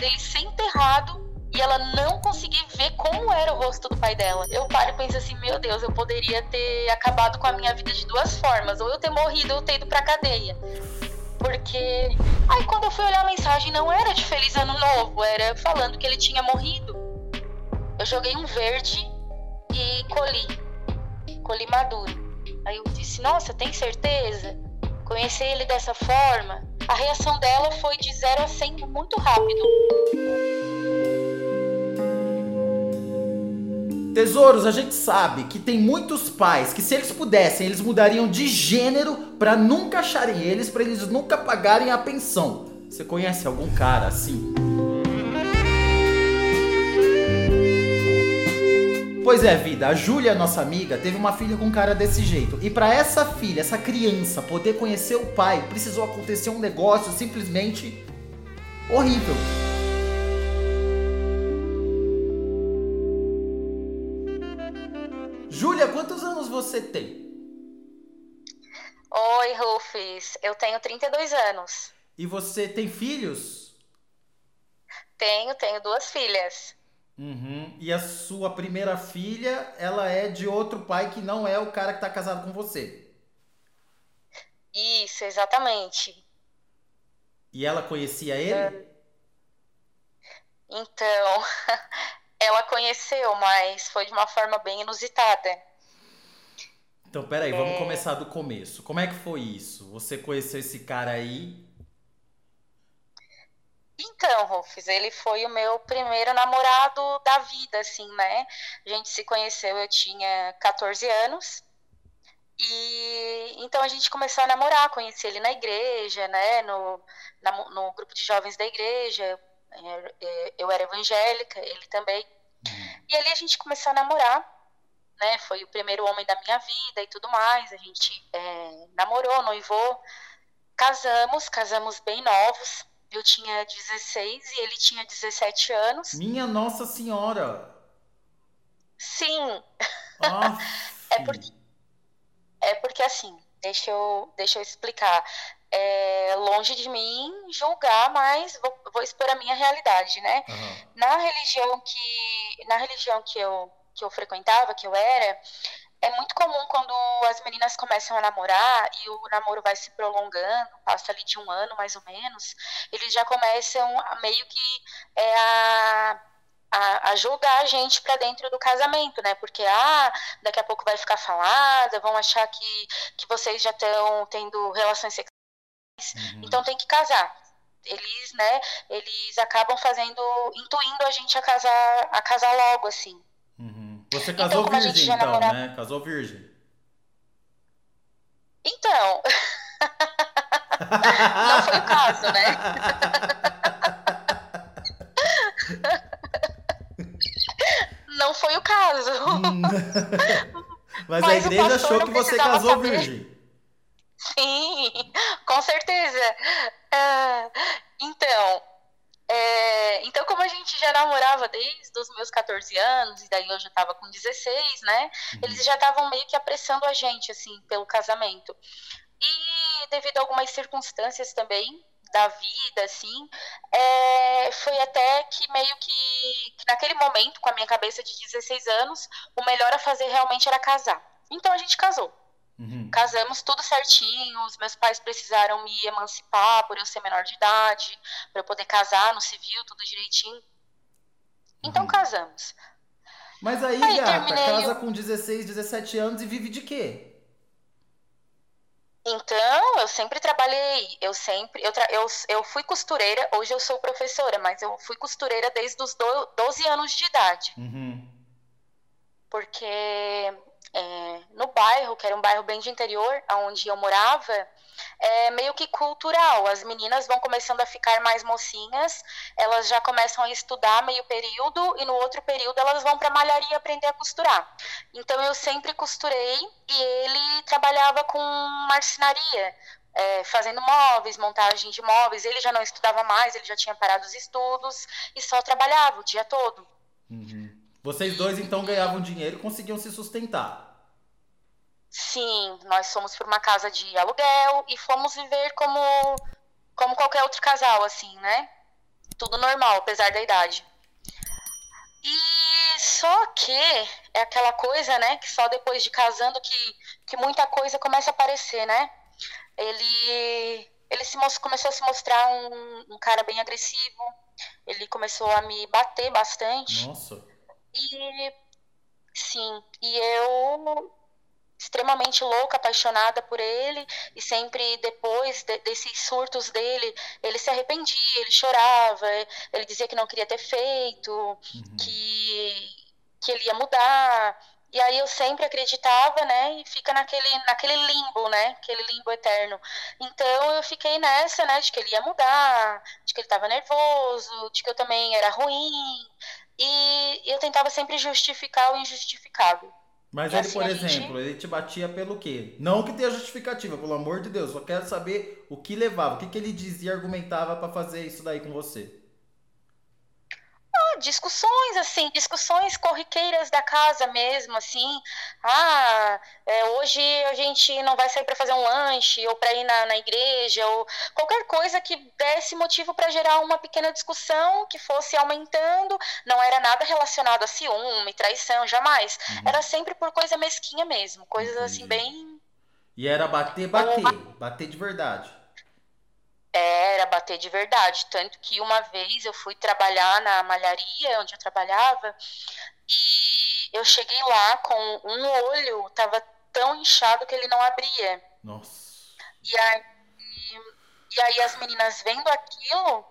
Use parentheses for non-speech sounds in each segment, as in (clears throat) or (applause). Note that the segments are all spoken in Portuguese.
dele ser enterrado e ela não conseguir ver como era o rosto do pai dela. Eu paro e penso assim, meu Deus, eu poderia ter acabado com a minha vida de duas formas, ou eu ter morrido ou ter ido pra cadeia. Porque aí quando eu fui olhar a mensagem não era de feliz ano novo, era falando que ele tinha morrido. Eu joguei um verde e colhi. Colhi maduro. Aí eu disse: "Nossa, tem certeza?" Conhecer ele dessa forma, a reação dela foi de 0 a 100 muito rápido. Tesouros, a gente sabe que tem muitos pais que se eles pudessem, eles mudariam de gênero para nunca acharem eles, para eles nunca pagarem a pensão. Você conhece algum cara assim? Pois é, vida, a Júlia, nossa amiga, teve uma filha com cara desse jeito. E para essa filha, essa criança poder conhecer o pai, precisou acontecer um negócio simplesmente horrível. Júlia, quantos anos você tem? Oi, Rufus. Eu tenho 32 anos. E você tem filhos? Tenho, tenho duas filhas. Uhum. E a sua primeira filha, ela é de outro pai que não é o cara que tá casado com você. Isso, exatamente. E ela conhecia ele? Então, (laughs) ela conheceu, mas foi de uma forma bem inusitada. Então, peraí, vamos é... começar do começo. Como é que foi isso? Você conheceu esse cara aí? Então, Rufus, ele foi o meu primeiro namorado da vida, assim, né? A gente se conheceu, eu tinha 14 anos. E então a gente começou a namorar, conheci ele na igreja, né? No, na, no grupo de jovens da igreja. É, é, eu era evangélica, ele também. Uhum. E ali a gente começou a namorar, né? Foi o primeiro homem da minha vida e tudo mais. A gente é, namorou, noivou, casamos, casamos bem novos. Eu tinha 16 e ele tinha 17 anos. Minha Nossa Senhora! Sim! (laughs) é, porque, é porque assim, deixa eu, deixa eu explicar é, longe de mim julgar, mas vou, vou, expor a minha realidade, né? Uhum. Na religião que na religião que eu que eu frequentava, que eu era, é muito comum quando as meninas começam a namorar e o namoro vai se prolongando, passa ali de um ano mais ou menos, eles já começam a, meio que é, a a, a, julgar a gente para dentro do casamento, né? Porque ah, daqui a pouco vai ficar falada, vão achar que, que vocês já estão tendo relações sexuais uhum. então tem que casar. Eles, né, eles acabam fazendo, intuindo a gente a casar, a casar logo, assim. Uhum. Você então, casou então, virgem, então, né? Casou virgem. Então. (laughs) Não foi o caso, né? (laughs) Não foi o caso. Mas, Mas a igreja achou que você casou saber. virgem. Sim, com certeza. Uh, então, é, então, como a gente já namorava desde os meus 14 anos, e daí eu já estava com 16, né? Uhum. Eles já estavam meio que apressando a gente, assim, pelo casamento. E devido a algumas circunstâncias também da vida, assim, é, foi até que meio que, que naquele momento, com a minha cabeça de 16 anos, o melhor a fazer realmente era casar. Então a gente casou. Uhum. Casamos tudo certinho, os meus pais precisaram me emancipar por eu ser menor de idade, para eu poder casar no civil, tudo direitinho. Então uhum. casamos. Mas aí, aí gata, casa com 16, 17 anos e vive de quê? Então, eu sempre trabalhei, eu sempre, eu, eu, eu fui costureira, hoje eu sou professora, mas eu fui costureira desde os do, 12 anos de idade. Uhum. Porque é, no bairro, que era um bairro bem de interior, onde eu morava, é meio que cultural. As meninas vão começando a ficar mais mocinhas, elas já começam a estudar meio período e no outro período elas vão para malharia aprender a costurar. Então eu sempre costurei e ele trabalhava com marcenaria, é, fazendo móveis, montagem de móveis. Ele já não estudava mais, ele já tinha parado os estudos e só trabalhava o dia todo. Uhum. Vocês dois então ganhavam dinheiro e conseguiam se sustentar. Sim, nós fomos para uma casa de aluguel e fomos viver como como qualquer outro casal, assim, né? tudo normal, apesar da idade. E só que é aquela coisa, né, que só depois de casando que, que muita coisa começa a aparecer, né? Ele ele se começou a se mostrar um, um cara bem agressivo. Ele começou a me bater bastante. Nossa. E sim, e eu extremamente louca, apaixonada por ele, e sempre depois de, desses surtos dele, ele se arrependia, ele chorava, ele dizia que não queria ter feito, uhum. que, que ele ia mudar. E aí eu sempre acreditava, né? E fica naquele, naquele limbo, né? Aquele limbo eterno. Então eu fiquei nessa, né? De que ele ia mudar, de que ele estava nervoso, de que eu também era ruim. E eu tentava sempre justificar o injustificável. Mas e ele, assim, por exemplo, gente... ele te batia pelo quê? Não que tenha justificativa, pelo amor de Deus. Só quero saber o que levava, o que, que ele dizia, argumentava para fazer isso daí com você discussões, assim, discussões corriqueiras da casa mesmo, assim. Ah, é, hoje a gente não vai sair para fazer um lanche, ou para ir na, na igreja, ou qualquer coisa que desse motivo para gerar uma pequena discussão que fosse aumentando. Não era nada relacionado a ciúme, traição, jamais. Uhum. Era sempre por coisa mesquinha mesmo, coisas assim bem. E era bater, bater, bater de verdade. Era bater de verdade. Tanto que uma vez eu fui trabalhar na malharia onde eu trabalhava e eu cheguei lá com um olho, tava tão inchado que ele não abria. Nossa. E aí, e aí as meninas vendo aquilo,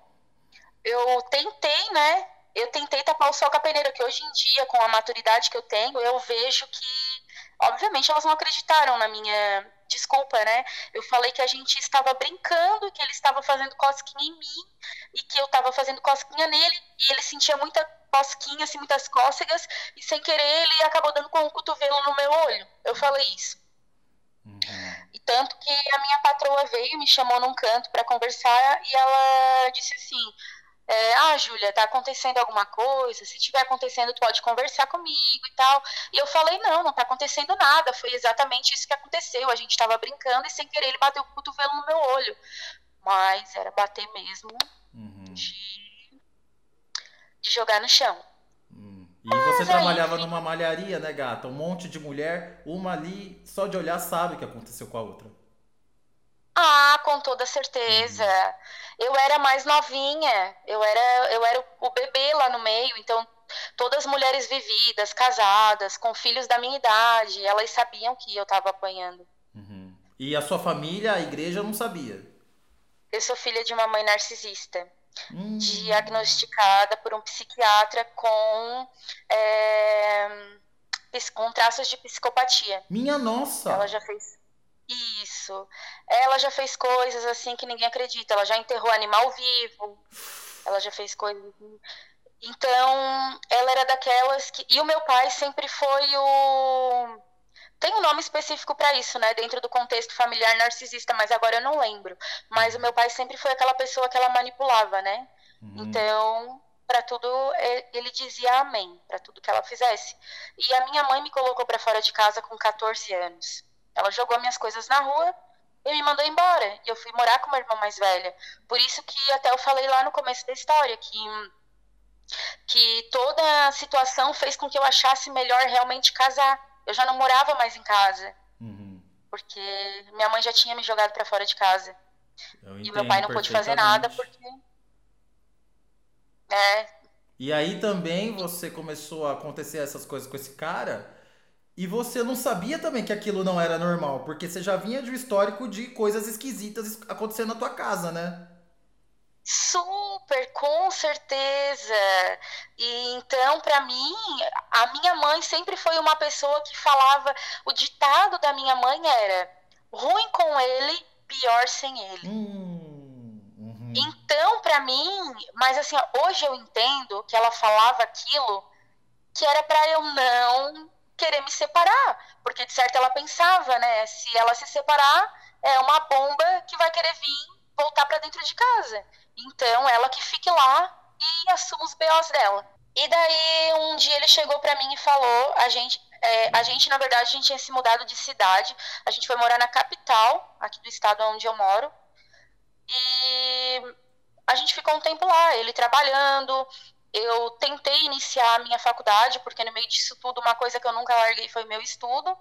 eu tentei, né? Eu tentei tapar o sol com a peneira, que hoje em dia, com a maturidade que eu tenho, eu vejo que, obviamente, elas não acreditaram na minha desculpa, né? Eu falei que a gente estava brincando, que ele estava fazendo cosquinha em mim e que eu estava fazendo cosquinha nele e ele sentia muita cosquinha, assim, muitas cócegas e sem querer ele acabou dando com o um cotovelo no meu olho. Eu falei isso. Uhum. E tanto que a minha patroa veio, me chamou num canto para conversar e ela disse assim: é, ah, Júlia, tá acontecendo alguma coisa? Se tiver acontecendo, tu pode conversar comigo e tal. E eu falei, não, não tá acontecendo nada. Foi exatamente isso que aconteceu. A gente tava brincando e sem querer ele bateu o cotovelo no meu olho. Mas era bater mesmo uhum. de, de jogar no chão. Hum. E você trabalhava aí, numa malharia, né, gata? Um monte de mulher, uma ali, só de olhar sabe o que aconteceu com a outra. Ah, com toda certeza. Uhum. Eu era mais novinha, eu era, eu era o bebê lá no meio, então todas mulheres vividas, casadas, com filhos da minha idade, elas sabiam que eu estava apanhando. Uhum. E a sua família, a igreja, não sabia? Eu sou filha de uma mãe narcisista, hum. diagnosticada por um psiquiatra com, é, com traços de psicopatia. Minha nossa! Ela já fez isso. Ela já fez coisas assim que ninguém acredita. Ela já enterrou animal vivo. Ela já fez coisas. Assim. Então, ela era daquelas que. E o meu pai sempre foi o. Tem um nome específico para isso, né? Dentro do contexto familiar narcisista, mas agora eu não lembro. Mas o meu pai sempre foi aquela pessoa que ela manipulava, né? Uhum. Então, para tudo ele dizia amém, para tudo que ela fizesse. E a minha mãe me colocou para fora de casa com 14 anos. Ela jogou minhas coisas na rua e me mandou embora. E eu fui morar com uma irmã mais velha. Por isso que até eu falei lá no começo da história que que toda a situação fez com que eu achasse melhor realmente casar. Eu já não morava mais em casa. Uhum. Porque minha mãe já tinha me jogado para fora de casa. e meu pai não pôde fazer nada porque. É. E aí também você começou a acontecer essas coisas com esse cara. E você não sabia também que aquilo não era normal, porque você já vinha de um histórico de coisas esquisitas acontecendo na tua casa, né? Super, com certeza. E então, para mim, a minha mãe sempre foi uma pessoa que falava. O ditado da minha mãe era: ruim com ele, pior sem ele. Hum, uhum. Então, para mim, mas assim, hoje eu entendo que ela falava aquilo que era para eu não querer me separar, porque de certo ela pensava, né, se ela se separar, é uma bomba que vai querer vir voltar para dentro de casa. Então, ela que fique lá e assuma os BOs dela. E daí, um dia ele chegou para mim e falou, a gente, é, a gente, na verdade, a gente tinha se mudado de cidade, a gente foi morar na capital, aqui do estado onde eu moro, e a gente ficou um tempo lá, ele trabalhando. Eu tentei iniciar a minha faculdade, porque no meio disso tudo, uma coisa que eu nunca larguei foi meu estudo.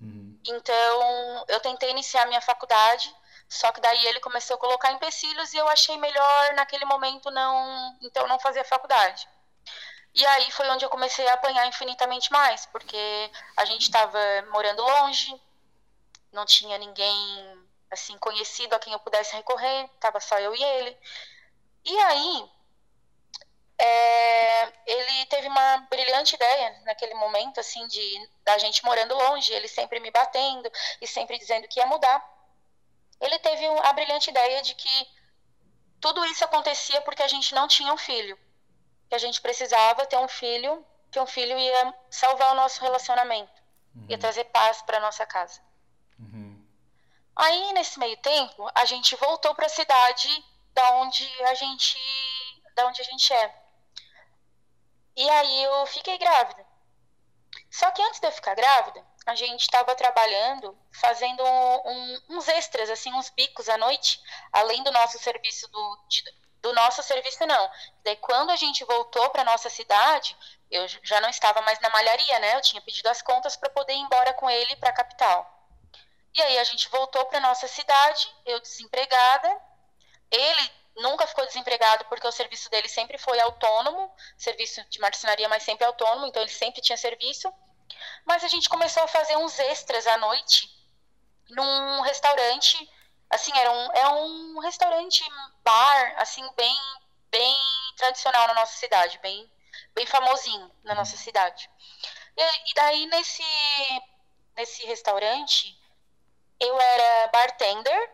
Uhum. Então, eu tentei iniciar a minha faculdade, só que daí ele começou a colocar empecilhos e eu achei melhor naquele momento não, então não fazer a faculdade. E aí foi onde eu comecei a apanhar infinitamente mais, porque a gente estava morando longe, não tinha ninguém assim conhecido a quem eu pudesse recorrer, tava só eu e ele. E aí é, ele teve uma brilhante ideia naquele momento assim de da gente morando longe, ele sempre me batendo e sempre dizendo que ia mudar. Ele teve a brilhante ideia de que tudo isso acontecia porque a gente não tinha um filho que a gente precisava ter um filho, que um filho ia salvar o nosso relacionamento, uhum. ia trazer paz para nossa casa. Uhum. Aí nesse meio tempo a gente voltou para a cidade da onde a gente, da onde a gente é. E aí eu fiquei grávida. Só que antes de eu ficar grávida, a gente estava trabalhando, fazendo um, uns extras, assim, uns bicos à noite, além do nosso serviço do, de, do nosso serviço não. Daí quando a gente voltou para nossa cidade, eu já não estava mais na malharia, né? Eu tinha pedido as contas para poder ir embora com ele para a capital. E aí a gente voltou para nossa cidade, eu desempregada. Ele nunca ficou desempregado porque o serviço dele sempre foi autônomo, serviço de marcenaria, mas sempre autônomo, então ele sempre tinha serviço. Mas a gente começou a fazer uns extras à noite num restaurante assim, era um, é um restaurante bar, assim, bem, bem tradicional na nossa cidade, bem, bem famosinho na nossa cidade. E, e daí, nesse, nesse restaurante, eu era bartender,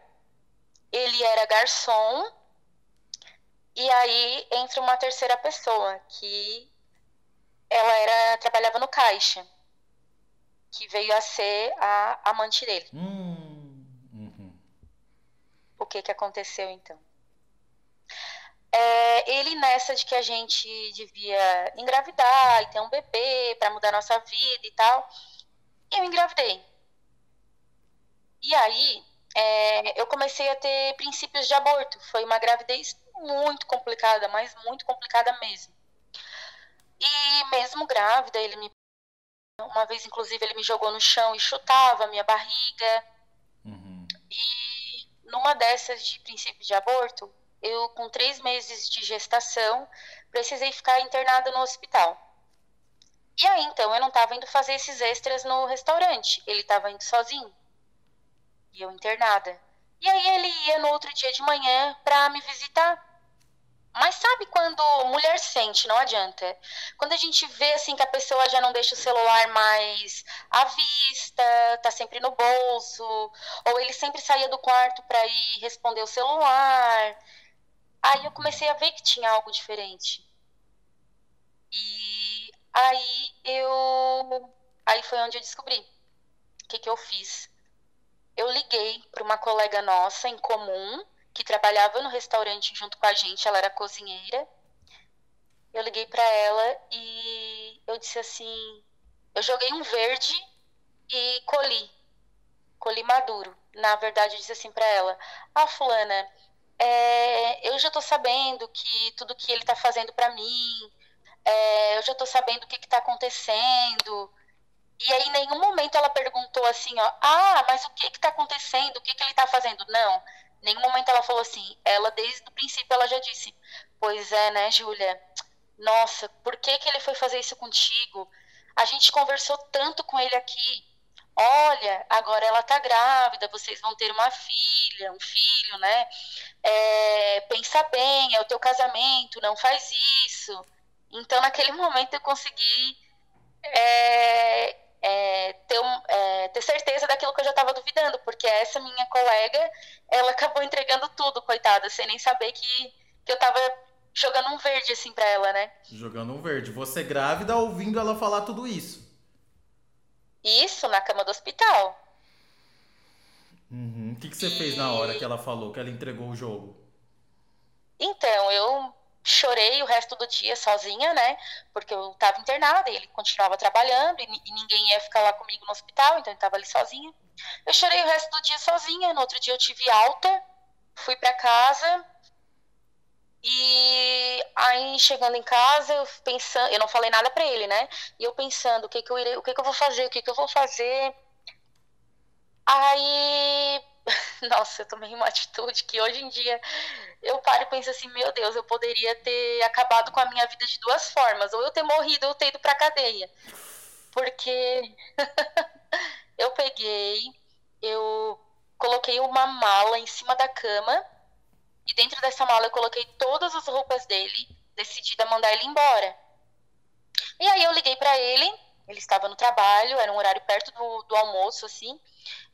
ele era garçom, e aí entra uma terceira pessoa, que ela era trabalhava no caixa, que veio a ser a amante dele. Hum o que, que aconteceu então. É, ele nessa de que a gente devia engravidar e ter um bebê para mudar nossa vida e tal, eu engravidei. E aí é, eu comecei a ter princípios de aborto. Foi uma gravidez muito complicada, mas muito complicada mesmo. E mesmo grávida, ele me uma vez inclusive ele me jogou no chão e chutava a minha barriga. Uhum. E numa dessas de princípio de aborto, eu, com três meses de gestação, precisei ficar internada no hospital. E aí, então, eu não estava indo fazer esses extras no restaurante, ele estava indo sozinho. E eu internada. E aí ele ia no outro dia de manhã para me visitar. Mas sabe quando mulher sente, não adianta. Quando a gente vê assim que a pessoa já não deixa o celular mais à vista, tá sempre no bolso, ou ele sempre saía do quarto para ir responder o celular. Aí eu comecei a ver que tinha algo diferente. E aí eu aí foi onde eu descobri. O que que eu fiz? Eu liguei para uma colega nossa em comum que trabalhava no restaurante junto com a gente, ela era cozinheira. Eu liguei para ela e eu disse assim: eu joguei um verde e colhi, colhi maduro. Na verdade, eu disse assim para ela: Ah, Fulana, é, eu já tô sabendo que tudo que ele tá fazendo para mim, é, eu já tô sabendo o que que tá acontecendo. E aí, em nenhum momento ela perguntou assim, ó, ah, mas o que que tá acontecendo? O que que ele tá fazendo? Não nenhum momento ela falou assim. Ela, desde o princípio, ela já disse: Pois é, né, Júlia? Nossa, por que, que ele foi fazer isso contigo? A gente conversou tanto com ele aqui. Olha, agora ela tá grávida, vocês vão ter uma filha, um filho, né? É, pensa bem, é o teu casamento, não faz isso. Então, naquele momento, eu consegui é, é, ter, um, é, ter certeza daquilo que eu já estava duvidando, porque essa minha colega, ela acabou entregando tudo, coitada, sem nem saber que, que eu estava jogando um verde assim para ela, né? Jogando um verde. Você grávida ouvindo ela falar tudo isso. Isso, na cama do hospital. Uhum. O que, que você e... fez na hora que ela falou, que ela entregou o jogo? Então, eu chorei o resto do dia sozinha, né? Porque eu estava internada e ele continuava trabalhando e, e, ninguém ia ficar lá comigo no hospital, então eu estava ali sozinha. Eu chorei o resto do dia sozinha. No outro dia eu tive alta, fui para casa E aí, chegando em casa, eu pensando, eu não falei nada para ele, né? E eu pensando, o que que eu irei, o que que eu vou fazer, o que que eu vou fazer. Aí, (laughs) nossa, eu tomei uma atitude que hoje em dia eu paro e penso assim, meu Deus, eu poderia ter acabado com a minha vida de duas formas, ou eu ter morrido ou eu ter ido pra cadeia. Porque (laughs) eu peguei, eu coloquei uma mala em cima da cama e dentro dessa mala eu coloquei todas as roupas dele, decidida mandar ele embora. E aí eu liguei para ele, ele estava no trabalho, era um horário perto do, do almoço, assim,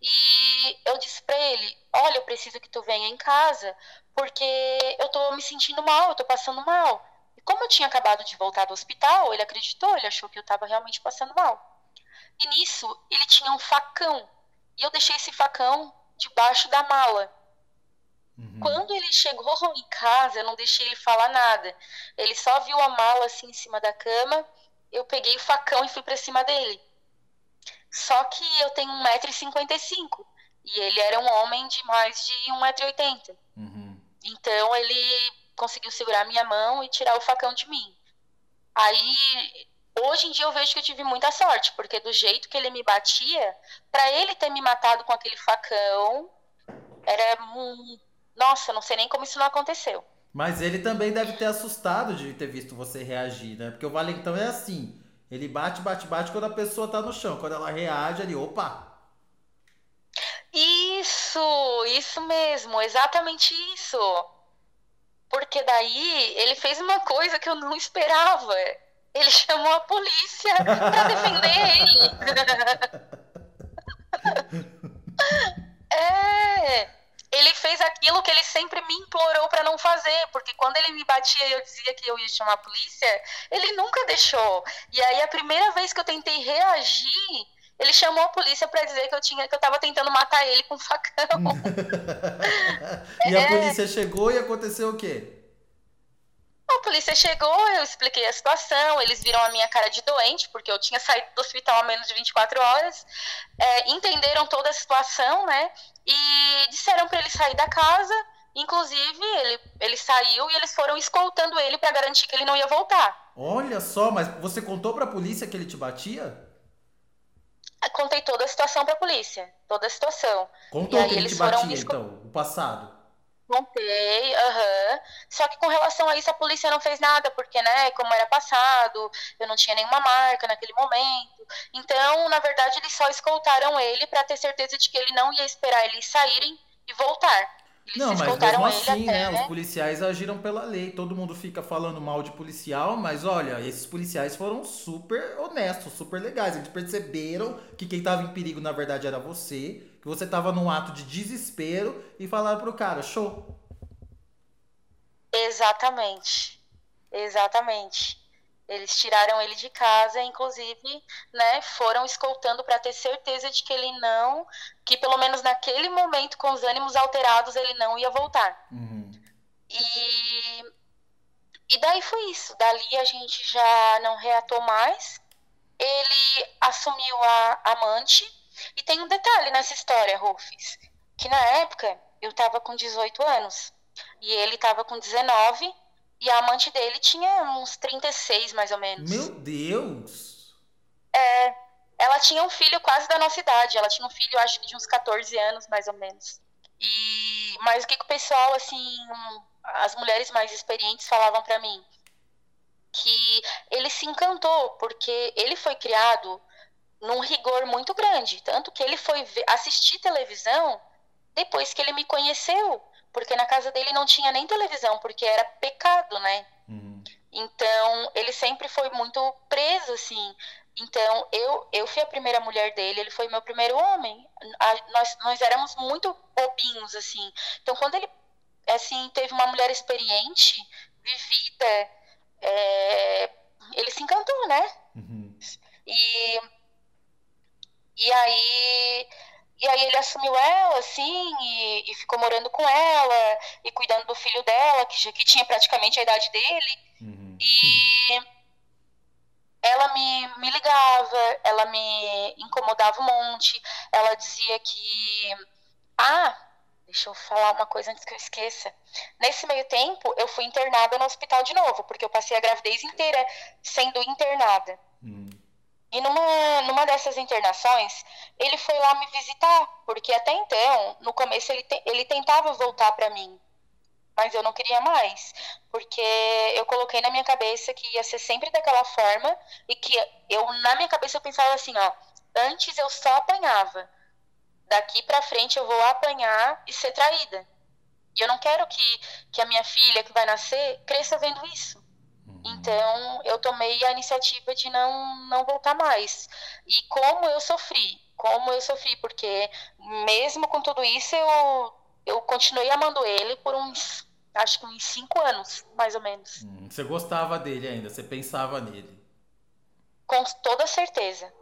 e eu disse para ele: Olha, eu preciso que tu venha em casa, porque eu tô me sentindo mal, eu tô passando mal. E como eu tinha acabado de voltar do hospital, ele acreditou, ele achou que eu estava realmente passando mal. E nisso, ele tinha um facão. E eu deixei esse facão debaixo da mala. Uhum. Quando ele chegou (laughs) em casa, eu não deixei ele falar nada. Ele só viu a mala assim em cima da cama. Eu peguei o facão e fui para cima dele. Só que eu tenho 1,55m. E ele era um homem de mais de 1,80m. Uhum. Então ele conseguiu segurar minha mão e tirar o facão de mim. Aí, hoje em dia eu vejo que eu tive muita sorte, porque do jeito que ele me batia, para ele ter me matado com aquele facão, era um nossa, não sei nem como isso não aconteceu. Mas ele também deve ter assustado de ter visto você reagir, né? Porque o valentão é assim. Ele bate, bate, bate quando a pessoa tá no chão. Quando ela reage, ali, opa! Isso, isso mesmo, exatamente isso. Porque daí ele fez uma coisa que eu não esperava. Ele chamou a polícia pra defender ele. (laughs) é ele fez aquilo que ele sempre me implorou para não fazer, porque quando ele me batia e eu dizia que eu ia chamar a polícia, ele nunca deixou. E aí a primeira vez que eu tentei reagir, ele chamou a polícia para dizer que eu tinha que eu tava tentando matar ele com um facão. (laughs) e é... a polícia chegou e aconteceu o quê? A polícia chegou, eu expliquei a situação, eles viram a minha cara de doente, porque eu tinha saído do hospital há menos de 24 horas, é, entenderam toda a situação, né? E disseram para ele sair da casa. Inclusive, ele, ele saiu e eles foram escoltando ele para garantir que ele não ia voltar. Olha só, mas você contou para a polícia que ele te batia? Contei toda a situação para a polícia, toda a situação. Contou que ele te batia, então, o passado. Contei, aham. Uhum. Só que com relação a isso a polícia não fez nada, porque, né, como era passado, eu não tinha nenhuma marca naquele momento. Então, na verdade, eles só escoltaram ele para ter certeza de que ele não ia esperar eles saírem e voltar. Eles não, mas mesmo assim, até, né, né? Os policiais agiram pela lei. Todo mundo fica falando mal de policial, mas olha, esses policiais foram super honestos, super legais. Eles perceberam que quem estava em perigo, na verdade, era você, que você estava num ato de desespero e falaram pro cara, show. Exatamente. Exatamente. Eles tiraram ele de casa, inclusive, né, foram escoltando para ter certeza de que ele não, que pelo menos naquele momento, com os ânimos alterados, ele não ia voltar. Uhum. E, e daí foi isso. Dali a gente já não reatou mais. Ele assumiu a amante. E tem um detalhe nessa história, Rufus, que na época eu estava com 18 anos e ele estava com 19 e a amante dele tinha uns 36, mais ou menos. Meu Deus! É. Ela tinha um filho quase da nossa idade. Ela tinha um filho, acho que de uns 14 anos, mais ou menos. E mas o que, que o pessoal, assim, as mulheres mais experientes falavam para mim? Que ele se encantou, porque ele foi criado num rigor muito grande. Tanto que ele foi assistir televisão depois que ele me conheceu porque na casa dele não tinha nem televisão, porque era pecado, né? Uhum. Então, ele sempre foi muito preso, assim. Então, eu, eu fui a primeira mulher dele, ele foi meu primeiro homem. A, nós, nós éramos muito bobinhos, assim. Então, quando ele, assim, teve uma mulher experiente, vivida, é, ele se encantou, né? Uhum. E, e aí e aí ele assumiu ela, assim, e, e, ficou morando com ela, e cuidando do filho dela, que, já, que tinha praticamente a idade dele. Uhum. E ela me, me ligava, ela me incomodava um monte, ela dizia que, ah, Deixa eu falar uma coisa antes que eu esqueça. Nesse meio tempo, eu fui internada no hospital de novo, porque eu passei a gravidez inteira sendo internada. Hum. E numa, numa dessas internações, ele foi lá me visitar, porque até então, no começo, ele, te, ele tentava voltar para mim, mas eu não queria mais, porque eu coloquei na minha cabeça que ia ser sempre daquela forma e que eu, na minha cabeça, eu pensava assim, ó, antes eu só apanhava daqui para frente eu vou apanhar e ser traída. E eu não quero que, que a minha filha que vai nascer cresça vendo isso. Então eu tomei a iniciativa de não, não voltar mais. E como eu sofri, como eu sofri, porque mesmo com tudo isso eu, eu continuei amando ele por uns, acho que uns cinco anos, mais ou menos. Hum, você gostava dele ainda, você pensava nele? Com toda certeza.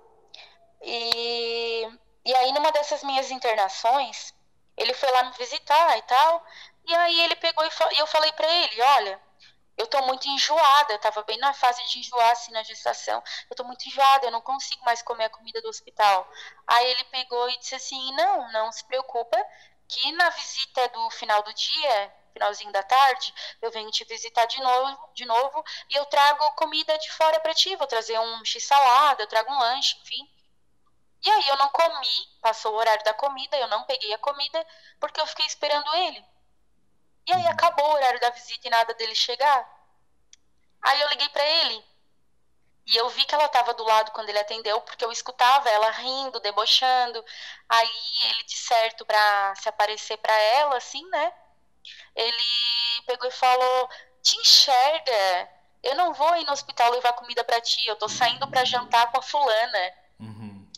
E e aí, numa dessas minhas internações, ele foi lá me visitar e tal. E aí ele pegou e eu falei para ele, olha, eu tô muito enjoada, eu tava bem na fase de enjoar assim na gestação. Eu tô muito enjoada, eu não consigo mais comer a comida do hospital. Aí ele pegou e disse assim: "Não, não se preocupa, que na visita do final do dia, finalzinho da tarde, eu venho te visitar de novo, de novo e eu trago comida de fora para ti, vou trazer um x salada, eu trago um lanche, enfim. E aí eu não comi, passou o horário da comida, eu não peguei a comida porque eu fiquei esperando ele. E aí acabou o horário da visita e nada dele chegar. Aí eu liguei para ele. E eu vi que ela estava do lado quando ele atendeu, porque eu escutava ela rindo, debochando. Aí ele, de certo, para se aparecer para ela, assim, né? Ele pegou e falou: Te enxerga. Eu não vou ir no hospital levar comida para ti. Eu tô saindo para jantar com a fulana.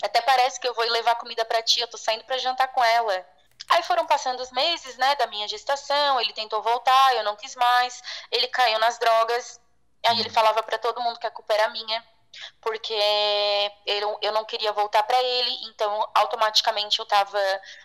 Até parece que eu vou levar comida para ti, eu tô saindo para jantar com ela. Aí foram passando os meses, né, da minha gestação, ele tentou voltar, eu não quis mais, ele caiu nas drogas. Aí ele falava para todo mundo que a culpa era minha, porque eu, eu não queria voltar para ele, então automaticamente eu tava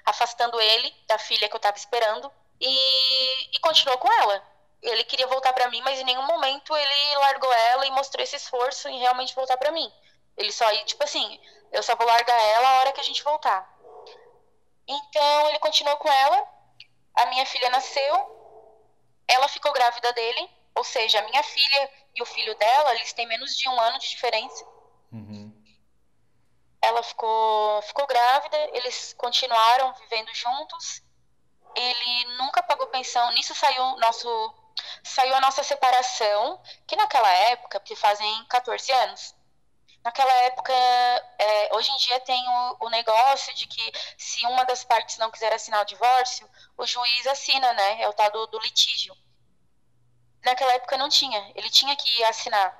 afastando ele da filha que eu tava esperando e, e continuou com ela. Ele queria voltar para mim, mas em nenhum momento ele largou ela e mostrou esse esforço em realmente voltar para mim. Ele só ia, tipo assim, eu só vou largar ela a hora que a gente voltar. Então ele continuou com ela. A minha filha nasceu. Ela ficou grávida dele. Ou seja, a minha filha e o filho dela, eles têm menos de um ano de diferença. Uhum. Ela ficou, ficou grávida. Eles continuaram vivendo juntos. Ele nunca pagou pensão. Nisso saiu nosso saiu a nossa separação, que naquela época, porque fazem 14 anos, Naquela época, é, hoje em dia tem o, o, negócio de que se uma das partes não quiser assinar o divórcio, o juiz assina, né? É o tal do, do litígio. Naquela época não tinha, ele tinha que assinar.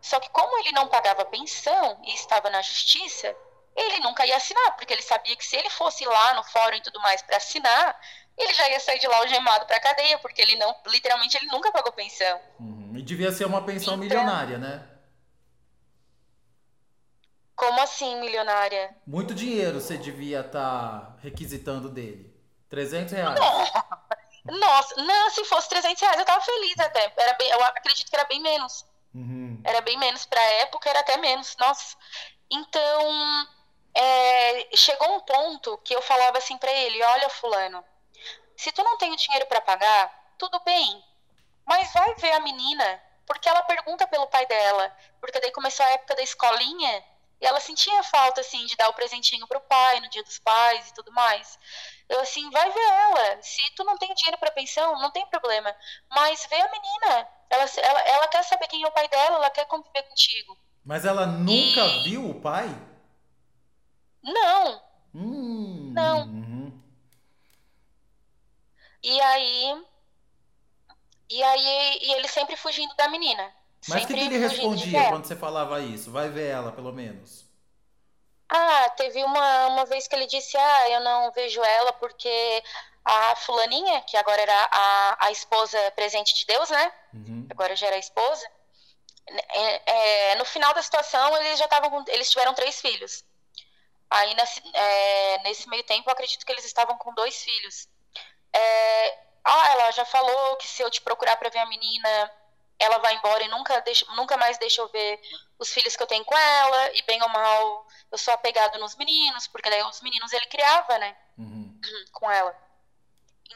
Só que como ele não pagava pensão e estava na justiça, ele nunca ia assinar, porque ele sabia que se ele fosse lá no fórum e tudo mais para assinar, ele já ia sair de lá algemado para cadeia, porque ele não, literalmente, ele nunca pagou pensão. Uhum. E devia ser uma pensão então, milionária, né? Como assim, milionária? Muito dinheiro você devia estar tá requisitando dele. 300 reais. Nossa, não, se fosse 300 reais eu tava feliz até. Era bem, eu acredito que era bem menos. Uhum. Era bem menos. Pra época era até menos. Nossa. Então, é, chegou um ponto que eu falava assim para ele: Olha, Fulano, se tu não tem o dinheiro para pagar, tudo bem. Mas vai ver a menina, porque ela pergunta pelo pai dela. Porque daí começou a época da escolinha e ela sentia falta, assim, de dar o presentinho pro pai no dia dos pais e tudo mais. Eu, assim, vai ver ela. Se tu não tem dinheiro para pensão, não tem problema. Mas vê a menina. Ela, ela, ela quer saber quem é o pai dela, ela quer conviver contigo. Mas ela nunca e... viu o pai? Não. Hum, não. Uhum. E aí. E aí, e ele sempre fugindo da menina. Mas o que, que ele respondia quando você falava isso? Vai ver ela, pelo menos. Ah, teve uma, uma vez que ele disse: Ah, eu não vejo ela porque a fulaninha, que agora era a, a esposa presente de Deus, né? Uhum. Agora já era a esposa. É, é, no final da situação, eles já estavam eles tiveram três filhos. Aí nesse, é, nesse meio tempo, eu acredito que eles estavam com dois filhos. É, ah, ela já falou que se eu te procurar para ver a menina, ela vai embora e nunca, deixa, nunca mais deixa eu ver os filhos que eu tenho com ela, e bem ou mal, eu sou apegado nos meninos, porque daí os meninos ele criava, né, uhum. (clears throat) com ela.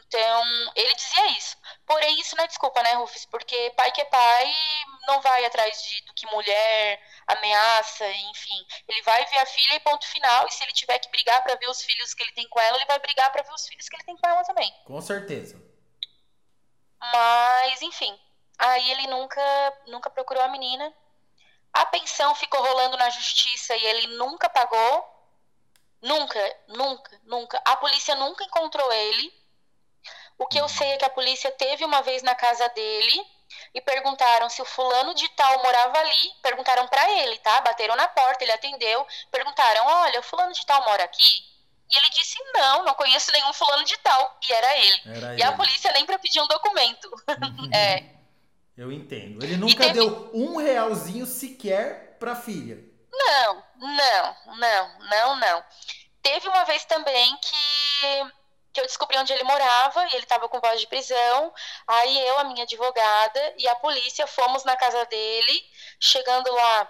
Então, ele dizia isso. Porém, isso não é desculpa, né, Rufus? Porque pai que é pai não vai atrás de, do que mulher ameaça, enfim. Ele vai ver a filha e ponto final. E se ele tiver que brigar para ver os filhos que ele tem com ela, ele vai brigar para ver os filhos que ele tem com ela também. Com certeza. Mas, enfim. Aí ele nunca, nunca procurou a menina. A pensão ficou rolando na justiça e ele nunca pagou. Nunca, nunca, nunca. A polícia nunca encontrou ele. O que eu sei é que a polícia teve uma vez na casa dele e perguntaram se o fulano de tal morava ali. Perguntaram para ele, tá? Bateram na porta, ele atendeu. Perguntaram: "Olha, o fulano de tal mora aqui?" E ele disse: "Não, não conheço nenhum fulano de tal." E era ele. Era e ele. a polícia nem para pedir um documento. (laughs) é. Eu entendo. Ele nunca teve... deu um realzinho sequer pra filha. Não, não, não, não, não. Teve uma vez também que que eu descobri onde ele morava e ele estava com voz de prisão. Aí eu, a minha advogada e a polícia fomos na casa dele. Chegando lá,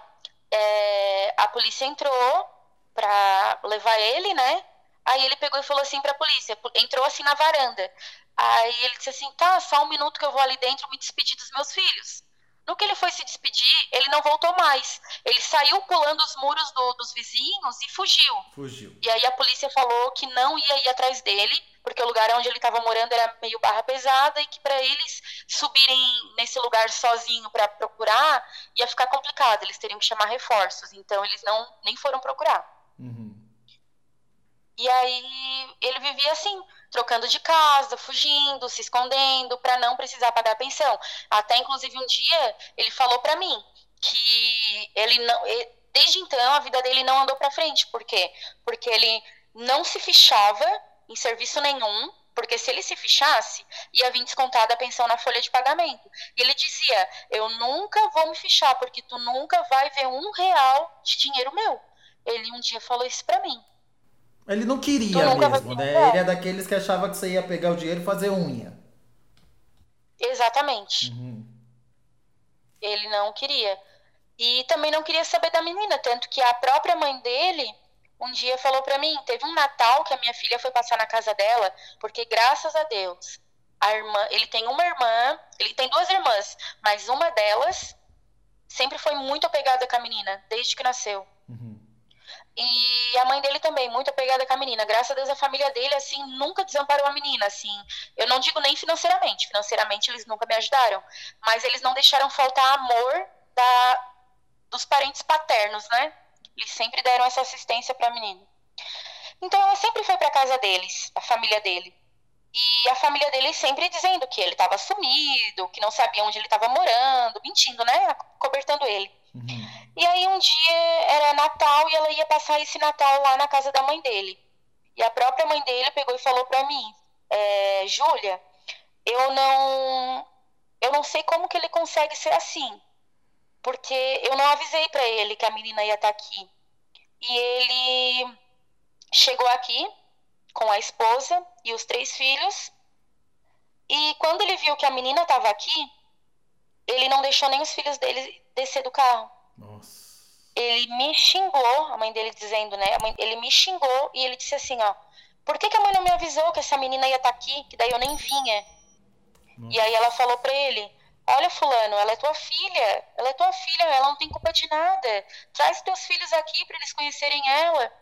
é, a polícia entrou para levar ele, né? Aí ele pegou e falou assim para a polícia, entrou assim na varanda. Aí ele disse assim: "Tá, só um minuto que eu vou ali dentro me despedir dos meus filhos". No que ele foi se despedir, ele não voltou mais. Ele saiu pulando os muros do, dos vizinhos e fugiu. Fugiu. E aí a polícia falou que não ia ir atrás dele, porque o lugar onde ele estava morando era meio barra pesada e que para eles subirem nesse lugar sozinho para procurar ia ficar complicado. Eles teriam que chamar reforços. Então eles não nem foram procurar. Uhum. E aí ele vivia assim, trocando de casa, fugindo, se escondendo para não precisar pagar pensão. Até inclusive um dia ele falou para mim que ele não, desde então a vida dele não andou para frente, por quê? Porque ele não se fichava em serviço nenhum, porque se ele se fichasse, ia vir descontada a pensão na folha de pagamento. E ele dizia: Eu nunca vou me fichar, porque tu nunca vai ver um real de dinheiro meu. Ele um dia falou isso para mim. Ele não queria mesmo, né? Ele é daqueles que achava que você ia pegar o dinheiro e fazer unha. Exatamente. Uhum. Ele não queria. E também não queria saber da menina, tanto que a própria mãe dele um dia falou para mim, teve um Natal que a minha filha foi passar na casa dela, porque graças a Deus, a irmã, ele tem uma irmã, ele tem duas irmãs, mas uma delas sempre foi muito apegada com a menina, desde que nasceu. Uhum. E a mãe dele também, muito apegada com a menina. Graças a Deus, a família dele, assim, nunca desamparou a menina, assim. Eu não digo nem financeiramente. Financeiramente, eles nunca me ajudaram. Mas eles não deixaram faltar amor da, dos parentes paternos, né? Eles sempre deram essa assistência para a menina. Então, ela sempre foi para casa deles, a família dele. E a família dele sempre dizendo que ele estava sumido, que não sabia onde ele estava morando, mentindo, né? Cobertando ele. Uhum. E aí um dia era Natal e ela ia passar esse Natal lá na casa da mãe dele. E a própria mãe dele pegou e falou para mim, é, Júlia, eu não, eu não sei como que ele consegue ser assim, porque eu não avisei para ele que a menina ia estar tá aqui. E ele chegou aqui com a esposa e os três filhos. E quando ele viu que a menina estava aqui, ele não deixou nem os filhos dele descer do carro. Nossa. Ele me xingou, a mãe dele dizendo, né? Mãe, ele me xingou e ele disse assim, ó. Por que, que a mãe não me avisou que essa menina ia estar tá aqui? Que daí eu nem vinha. Nossa. E aí ela falou pra ele: Olha, Fulano, ela é tua filha. Ela é tua filha, ela não tem culpa de nada. Traz teus filhos aqui para eles conhecerem ela.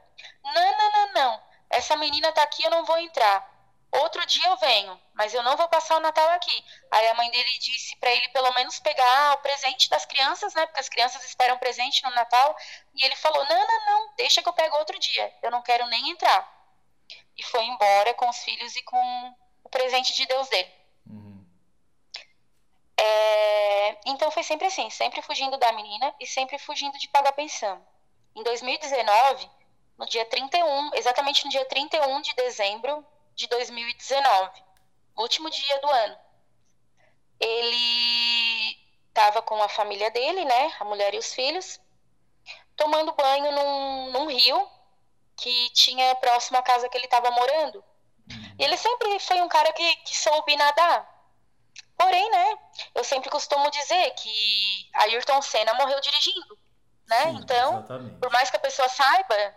Não, não, não, não. Essa menina tá aqui, eu não vou entrar. Outro dia eu venho, mas eu não vou passar o Natal aqui. Aí a mãe dele disse para ele pelo menos pegar o presente das crianças, né? Porque as crianças esperam presente no Natal. E ele falou: Não, não, não, deixa que eu pego outro dia. Eu não quero nem entrar. E foi embora com os filhos e com o presente de Deus dele. Uhum. É... Então foi sempre assim: sempre fugindo da menina e sempre fugindo de pagar pensão. Em 2019, no dia 31, exatamente no dia 31 de dezembro de 2019, último dia do ano. Ele estava com a família dele, né, a mulher e os filhos, tomando banho num, num rio que tinha próximo à casa que ele estava morando. E ele sempre foi um cara que, que soube nadar. Porém, né, eu sempre costumo dizer que Ayrton Senna morreu dirigindo, né? Sim, então, exatamente. por mais que a pessoa saiba,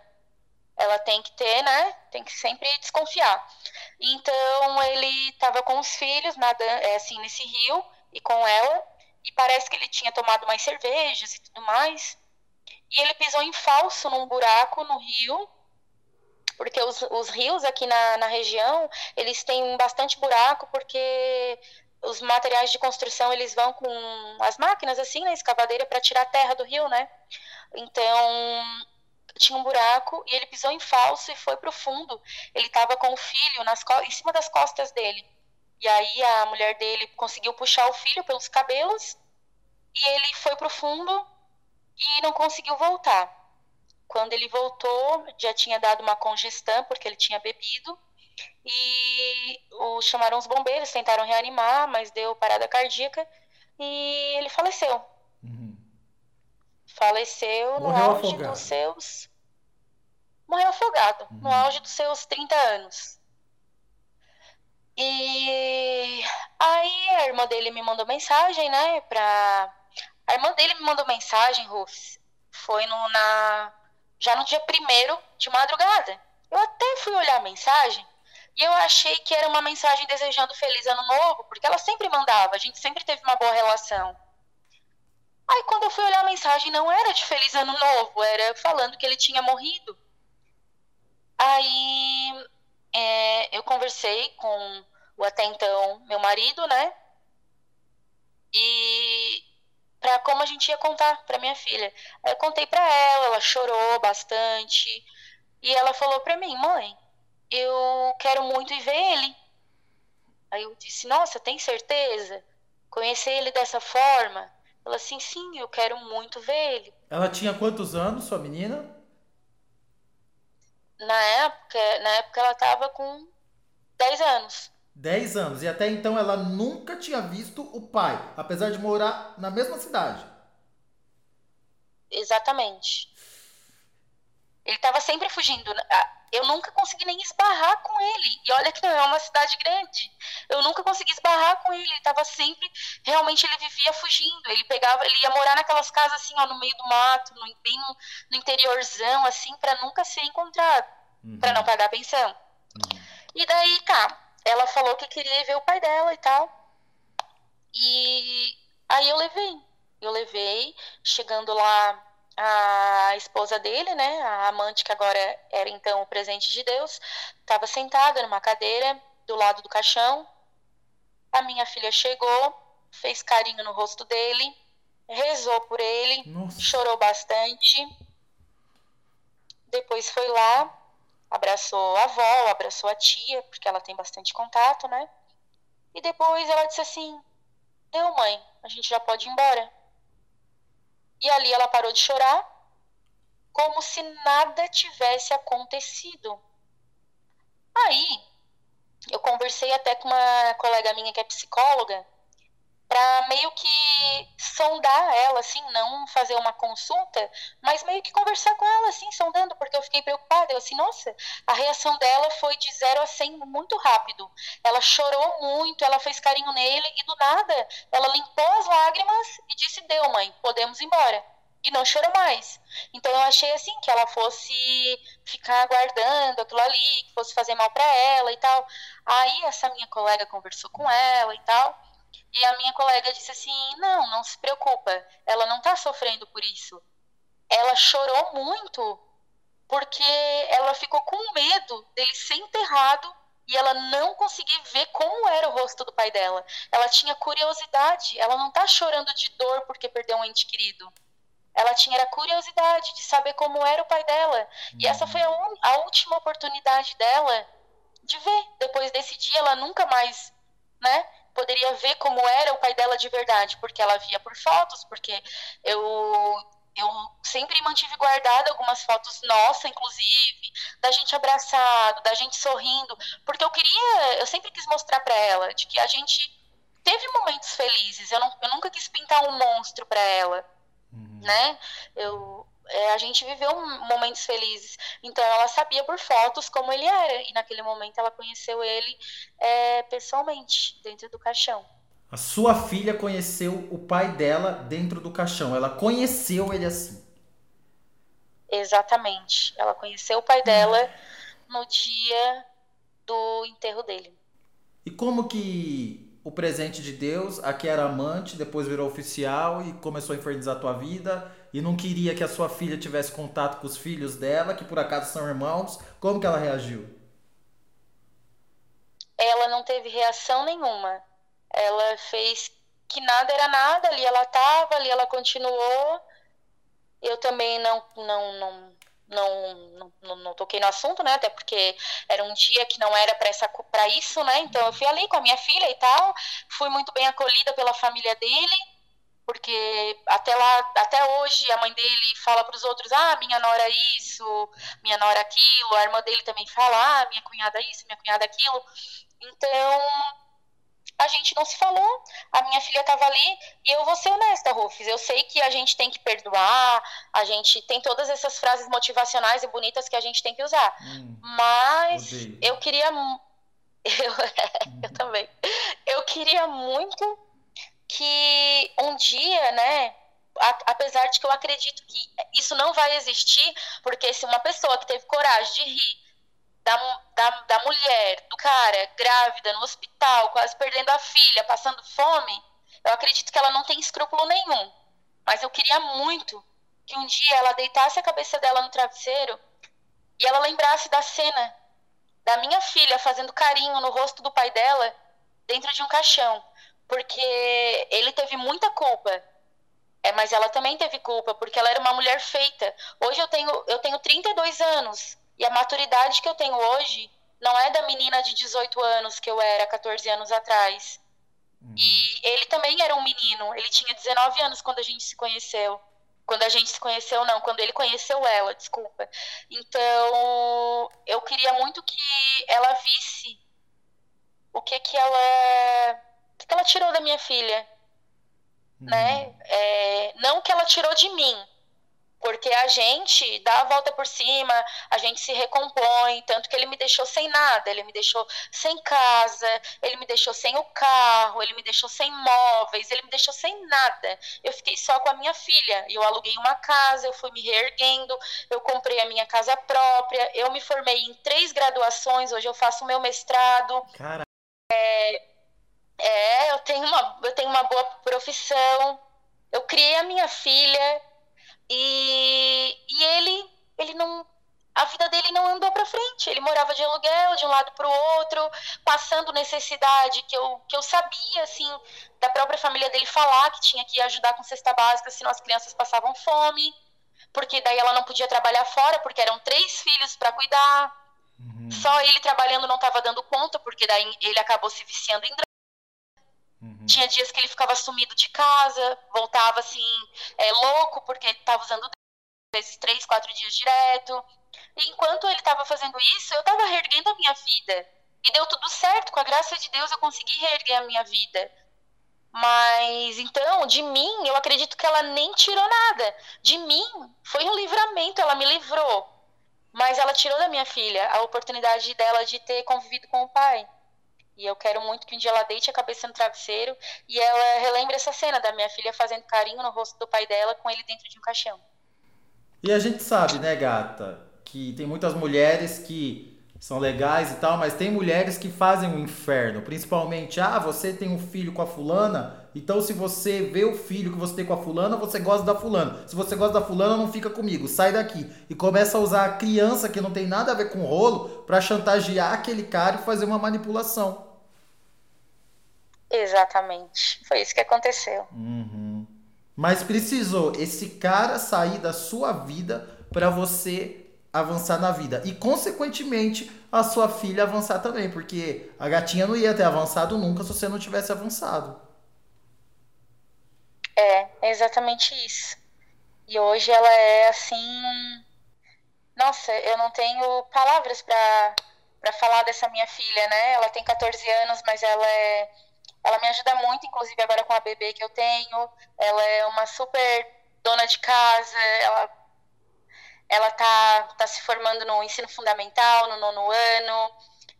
ela tem que ter, né? Tem que sempre desconfiar. Então ele estava com os filhos nadando, é, assim, nesse rio e com ela, e parece que ele tinha tomado mais cervejas e tudo mais. E ele pisou em falso num buraco no rio, porque os, os rios aqui na, na região, eles têm bastante buraco, porque os materiais de construção, eles vão com as máquinas, assim, na escavadeira, para tirar a terra do rio, né? Então, tinha um buraco e ele pisou em falso e foi pro fundo. Ele estava com o filho nas em cima das costas dele. E aí a mulher dele conseguiu puxar o filho pelos cabelos e ele foi pro fundo e não conseguiu voltar. Quando ele voltou, já tinha dado uma congestão porque ele tinha bebido e o, chamaram os bombeiros, tentaram reanimar, mas deu parada cardíaca e ele faleceu. Uhum. Faleceu Morreu no auge afogado. dos seus. Morreu afogado, uhum. no auge dos seus 30 anos. E aí a irmã dele me mandou mensagem, né, pra... A irmã dele me mandou mensagem, Rufus, foi no, na... já no dia primeiro de madrugada. Eu até fui olhar a mensagem e eu achei que era uma mensagem desejando feliz ano novo, porque ela sempre mandava, a gente sempre teve uma boa relação. Aí quando eu fui olhar a mensagem, não era de feliz ano novo, era falando que ele tinha morrido. Aí é, eu conversei com o até então meu marido, né? E para como a gente ia contar para minha filha. Aí eu contei para ela, ela chorou bastante e ela falou para mim, mãe, eu quero muito ir ver ele. Aí eu disse, nossa, tem certeza? Conhecer ele dessa forma? Ela assim, sim, eu quero muito ver ele. Ela tinha quantos anos, sua menina? Na época, na época ela estava com 10 anos. 10 anos. E até então ela nunca tinha visto o pai, apesar de morar na mesma cidade. Exatamente. Ele estava sempre fugindo eu nunca consegui nem esbarrar com ele. E olha que não é uma cidade grande. Eu nunca consegui esbarrar com ele. Ele estava sempre, realmente ele vivia fugindo. Ele pegava, ele ia morar naquelas casas assim, ó, no meio do mato, no, bem no, interiorzão, assim, para nunca ser encontrado, uhum. para não pagar pensão. Uhum. E daí, tá, ela falou que queria ver o pai dela e tal. E aí eu levei. Eu levei, chegando lá a esposa dele, né, a amante que agora era então o presente de Deus, estava sentada numa cadeira do lado do caixão. A minha filha chegou, fez carinho no rosto dele, rezou por ele, Nossa. chorou bastante. Depois foi lá, abraçou a avó, abraçou a tia, porque ela tem bastante contato, né? E depois ela disse assim: Deu, mãe, a gente já pode ir embora. E ali ela parou de chorar, como se nada tivesse acontecido. Aí, eu conversei até com uma colega minha que é psicóloga, para meio que sondar ela, assim, não fazer uma consulta, mas meio que conversar com ela, assim, sondando, porque eu fiquei preocupada. Eu assim, nossa, a reação dela foi de 0 a 100 muito rápido. Ela chorou muito, ela fez carinho nele e do nada ela limpou as lágrimas e disse: Deu, mãe, podemos ir embora. E não chorou mais. Então eu achei assim que ela fosse ficar aguardando aquilo ali, que fosse fazer mal para ela e tal. Aí essa minha colega conversou com ela e tal. E a minha colega disse assim: não, não se preocupa, ela não está sofrendo por isso. Ela chorou muito porque ela ficou com medo dele ser enterrado e ela não conseguia ver como era o rosto do pai dela. Ela tinha curiosidade, ela não está chorando de dor porque perdeu um ente querido. Ela tinha a curiosidade de saber como era o pai dela. E essa foi a, un... a última oportunidade dela de ver. Depois desse dia, ela nunca mais, né? Poderia ver como era o pai dela de verdade, porque ela via por fotos, porque eu eu sempre mantive guardada algumas fotos nossa, inclusive, da gente abraçado, da gente sorrindo, porque eu queria, eu sempre quis mostrar para ela de que a gente teve momentos felizes. Eu, não, eu nunca quis pintar um monstro para ela, uhum. né? Eu é, a gente viveu momentos felizes. Então ela sabia por fotos como ele era. E naquele momento ela conheceu ele é, pessoalmente, dentro do caixão. A sua filha conheceu o pai dela dentro do caixão. Ela conheceu ele assim. Exatamente. Ela conheceu o pai dela no dia do enterro dele. E como que o presente de Deus, aqui era amante, depois virou oficial e começou a infernizar a tua vida e não queria que a sua filha tivesse contato com os filhos dela, que por acaso são irmãos, como que ela reagiu? Ela não teve reação nenhuma. Ela fez que nada era nada, ali ela estava, ali ela continuou. Eu também não, não, não, não, não, não, toquei no assunto, né? Até porque era um dia que não era para isso, né? Então eu fui ali com a minha filha e tal, fui muito bem acolhida pela família dele, porque até lá, até hoje a mãe dele fala para os outros, ah, minha nora isso, minha nora aquilo, a irmã dele também fala, ah, minha cunhada isso, minha cunhada aquilo. Então a gente não se falou, a minha filha estava ali e eu vou ser honesta, Rufus, eu sei que a gente tem que perdoar, a gente tem todas essas frases motivacionais e bonitas que a gente tem que usar, hum, mas odeio. eu queria (laughs) eu, (laughs) eu também. Eu queria muito que um dia, né, apesar de que eu acredito que isso não vai existir, porque se uma pessoa que teve coragem de rir da, da, da mulher, do cara, grávida, no hospital, quase perdendo a filha, passando fome, eu acredito que ela não tem escrúpulo nenhum. Mas eu queria muito que um dia ela deitasse a cabeça dela no travesseiro e ela lembrasse da cena da minha filha fazendo carinho no rosto do pai dela dentro de um caixão. Porque ele teve muita culpa. É, mas ela também teve culpa, porque ela era uma mulher feita. Hoje eu tenho, eu tenho 32 anos. E a maturidade que eu tenho hoje não é da menina de 18 anos que eu era 14 anos atrás. Uhum. E ele também era um menino. Ele tinha 19 anos quando a gente se conheceu. Quando a gente se conheceu, não, quando ele conheceu ela, desculpa. Então, eu queria muito que ela visse o que que ela, o que ela tirou da minha filha, né? uhum. né? É, não que ela tirou de mim, porque a gente dá a volta por cima, a gente se recompõe, tanto que ele me deixou sem nada, ele me deixou sem casa, ele me deixou sem o carro, ele me deixou sem móveis, ele me deixou sem nada. Eu fiquei só com a minha filha. Eu aluguei uma casa, eu fui me reerguendo, eu comprei a minha casa própria, eu me formei em três graduações, hoje eu faço o meu mestrado. Cara. É, é eu tenho uma, eu tenho uma boa profissão. Eu criei a minha filha, e, e ele, ele não. A vida dele não andou para frente. Ele morava de aluguel de um lado para o outro, passando necessidade que eu, que eu sabia, assim, da própria família dele falar que tinha que ajudar com cesta básica, senão as crianças passavam fome. Porque daí ela não podia trabalhar fora, porque eram três filhos para cuidar. Uhum. Só ele trabalhando não estava dando conta, porque daí ele acabou se viciando em Uhum. Tinha dias que ele ficava sumido de casa, voltava assim, é, louco, porque estava usando esses três, quatro dias direto. E enquanto ele estava fazendo isso, eu estava reerguendo a minha vida. E deu tudo certo, com a graça de Deus eu consegui reerguer a minha vida. Mas então, de mim, eu acredito que ela nem tirou nada. De mim, foi um livramento, ela me livrou. Mas ela tirou da minha filha a oportunidade dela de ter convivido com o pai. E eu quero muito que um dia ela deite a cabeça no travesseiro e ela relembre essa cena da minha filha fazendo carinho no rosto do pai dela com ele dentro de um caixão. E a gente sabe, né, gata, que tem muitas mulheres que são legais e tal, mas tem mulheres que fazem o um inferno. Principalmente, ah, você tem um filho com a fulana, então se você vê o filho que você tem com a fulana, você gosta da fulana. Se você gosta da fulana, não fica comigo, sai daqui. E começa a usar a criança que não tem nada a ver com rolo para chantagear aquele cara e fazer uma manipulação. Exatamente. Foi isso que aconteceu. Uhum. Mas precisou esse cara sair da sua vida para você avançar na vida. E, consequentemente, a sua filha avançar também. Porque a gatinha não ia ter avançado nunca se você não tivesse avançado. É, é exatamente isso. E hoje ela é assim. Nossa, eu não tenho palavras para falar dessa minha filha, né? Ela tem 14 anos, mas ela é ela me ajuda muito, inclusive agora com a bebê que eu tenho. Ela é uma super dona de casa, ela ela tá, tá se formando no ensino fundamental, no nono ano.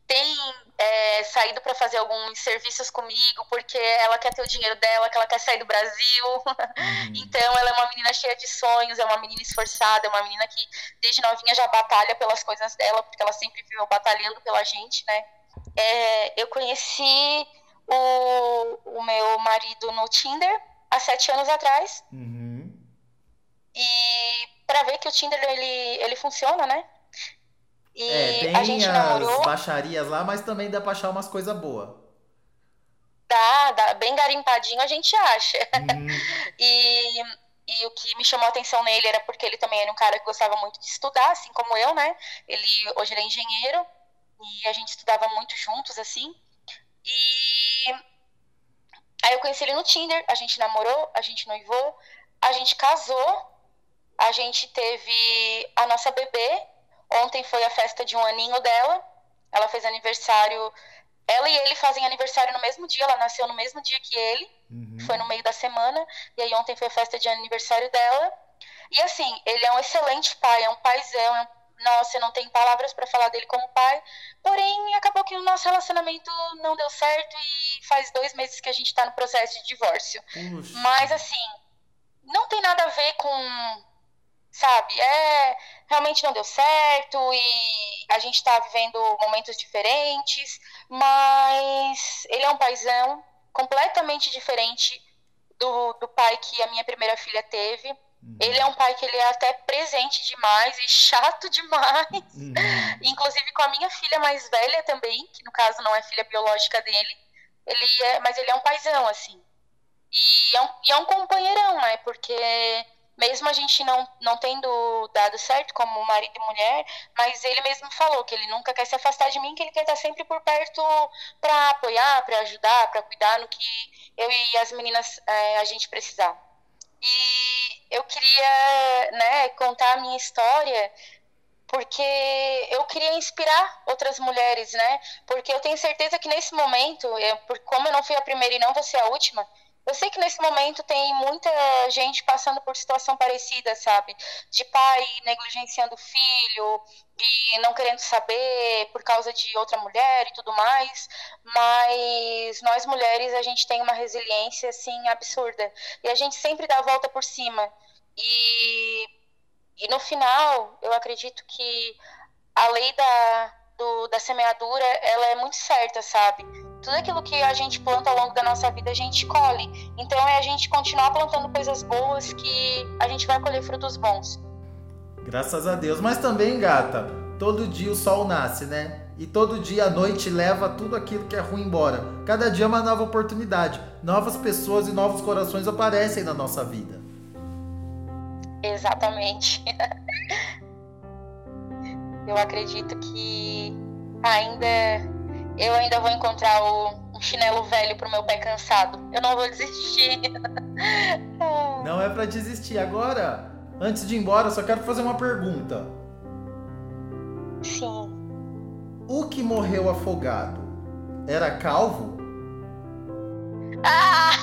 tem é, saído para fazer alguns serviços comigo, porque ela quer ter o dinheiro dela, que ela quer sair do Brasil. Uhum. (laughs) então, ela é uma menina cheia de sonhos, é uma menina esforçada, é uma menina que desde novinha já batalha pelas coisas dela, porque ela sempre viveu batalhando pela gente, né? É, eu conheci o, o meu marido no Tinder há sete anos atrás. Uhum. E para ver que o Tinder ele, ele funciona, né? E é, tem a gente as namorou. baixarias lá, mas também dá pra achar umas coisas boas. Dá, dá, bem garimpadinho a gente acha. Uhum. (laughs) e, e o que me chamou a atenção nele era porque ele também era um cara que gostava muito de estudar, assim como eu, né? Ele, hoje ele é engenheiro e a gente estudava muito juntos, assim. E aí eu conheci ele no Tinder, a gente namorou, a gente noivou, a gente casou, a gente teve a nossa bebê. Ontem foi a festa de um aninho dela. Ela fez aniversário. Ela e ele fazem aniversário no mesmo dia. Ela nasceu no mesmo dia que ele. Uhum. Foi no meio da semana. E aí ontem foi a festa de aniversário dela. E assim, ele é um excelente pai, é um paizão, é um nossa, eu não tenho palavras para falar dele como pai. Porém, acabou que o nosso relacionamento não deu certo e faz dois meses que a gente está no processo de divórcio. Mas, assim, não tem nada a ver com. Sabe? É. Realmente não deu certo e a gente está vivendo momentos diferentes, mas ele é um paizão completamente diferente do, do pai que a minha primeira filha teve Uhum. Ele é um pai que ele é até presente demais e chato demais. Uhum. (laughs) Inclusive com a minha filha mais velha também, que no caso não é filha biológica dele. Ele é, mas ele é um paizão, assim. E é um, e é um companheirão, né? Porque mesmo a gente não, não tendo dado certo como marido e mulher, mas ele mesmo falou que ele nunca quer se afastar de mim, que ele quer estar sempre por perto para apoiar, para ajudar, para cuidar no que eu e as meninas é, a gente precisar. E eu queria né, contar a minha história porque eu queria inspirar outras mulheres, né? Porque eu tenho certeza que nesse momento, eu, como eu não fui a primeira e não vou ser a última, eu sei que nesse momento tem muita gente passando por situação parecida, sabe? De pai negligenciando o filho e não querendo saber por causa de outra mulher e tudo mais. Mas nós mulheres, a gente tem uma resiliência, assim, absurda. E a gente sempre dá a volta por cima. E, e no final, eu acredito que a lei da, do, da semeadura, ela é muito certa, sabe? tudo aquilo que a gente planta ao longo da nossa vida a gente colhe. Então é a gente continuar plantando coisas boas que a gente vai colher frutos bons. Graças a Deus. Mas também, gata, todo dia o sol nasce, né? E todo dia a noite leva tudo aquilo que é ruim embora. Cada dia é uma nova oportunidade. Novas pessoas e novos corações aparecem na nossa vida. Exatamente. (laughs) Eu acredito que ainda eu ainda vou encontrar o, um chinelo velho pro meu pé cansado. Eu não vou desistir. (laughs) não é para desistir. Agora, antes de ir embora, só quero fazer uma pergunta. Sim. O que morreu afogado era calvo? Ah!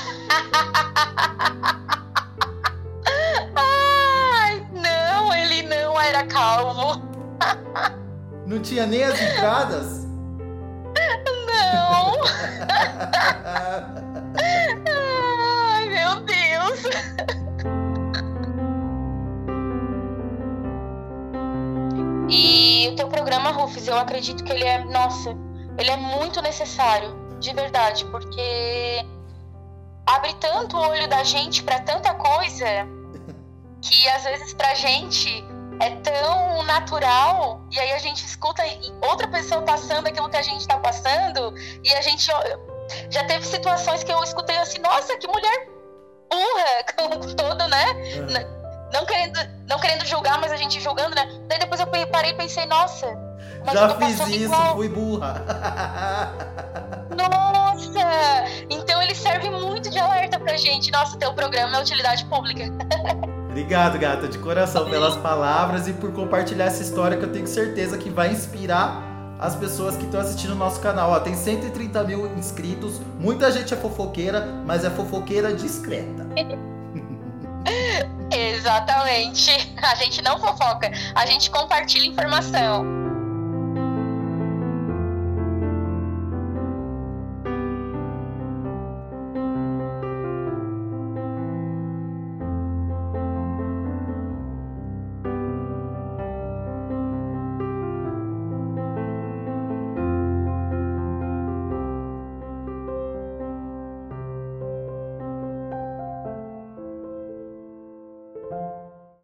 (laughs) Ai, não, ele não era calvo. (laughs) Não tinha nem as entradas? Não! (laughs) Ai, meu Deus! E o teu programa, Rufus, eu acredito que ele é, nossa, ele é muito necessário, de verdade, porque abre tanto o olho da gente para tanta coisa que às vezes pra gente é tão natural e aí a gente escuta outra pessoa passando aquilo que a gente está passando e a gente já teve situações que eu escutei assim, nossa, que mulher burra, (laughs) com todo, né? É. Não querendo, não querendo julgar, mas a gente julgando, né? Daí depois eu parei e pensei, nossa, já fiz isso, igual. fui burra. (laughs) Nossa! Então ele serve muito de alerta pra gente. Nossa, teu programa é utilidade pública. (laughs) Obrigado, gata, de coração pelas palavras e por compartilhar essa história que eu tenho certeza que vai inspirar as pessoas que estão assistindo o nosso canal. Ó, tem 130 mil inscritos, muita gente é fofoqueira, mas é fofoqueira discreta. (laughs) Exatamente. A gente não fofoca, a gente compartilha informação.